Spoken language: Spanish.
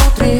nutre.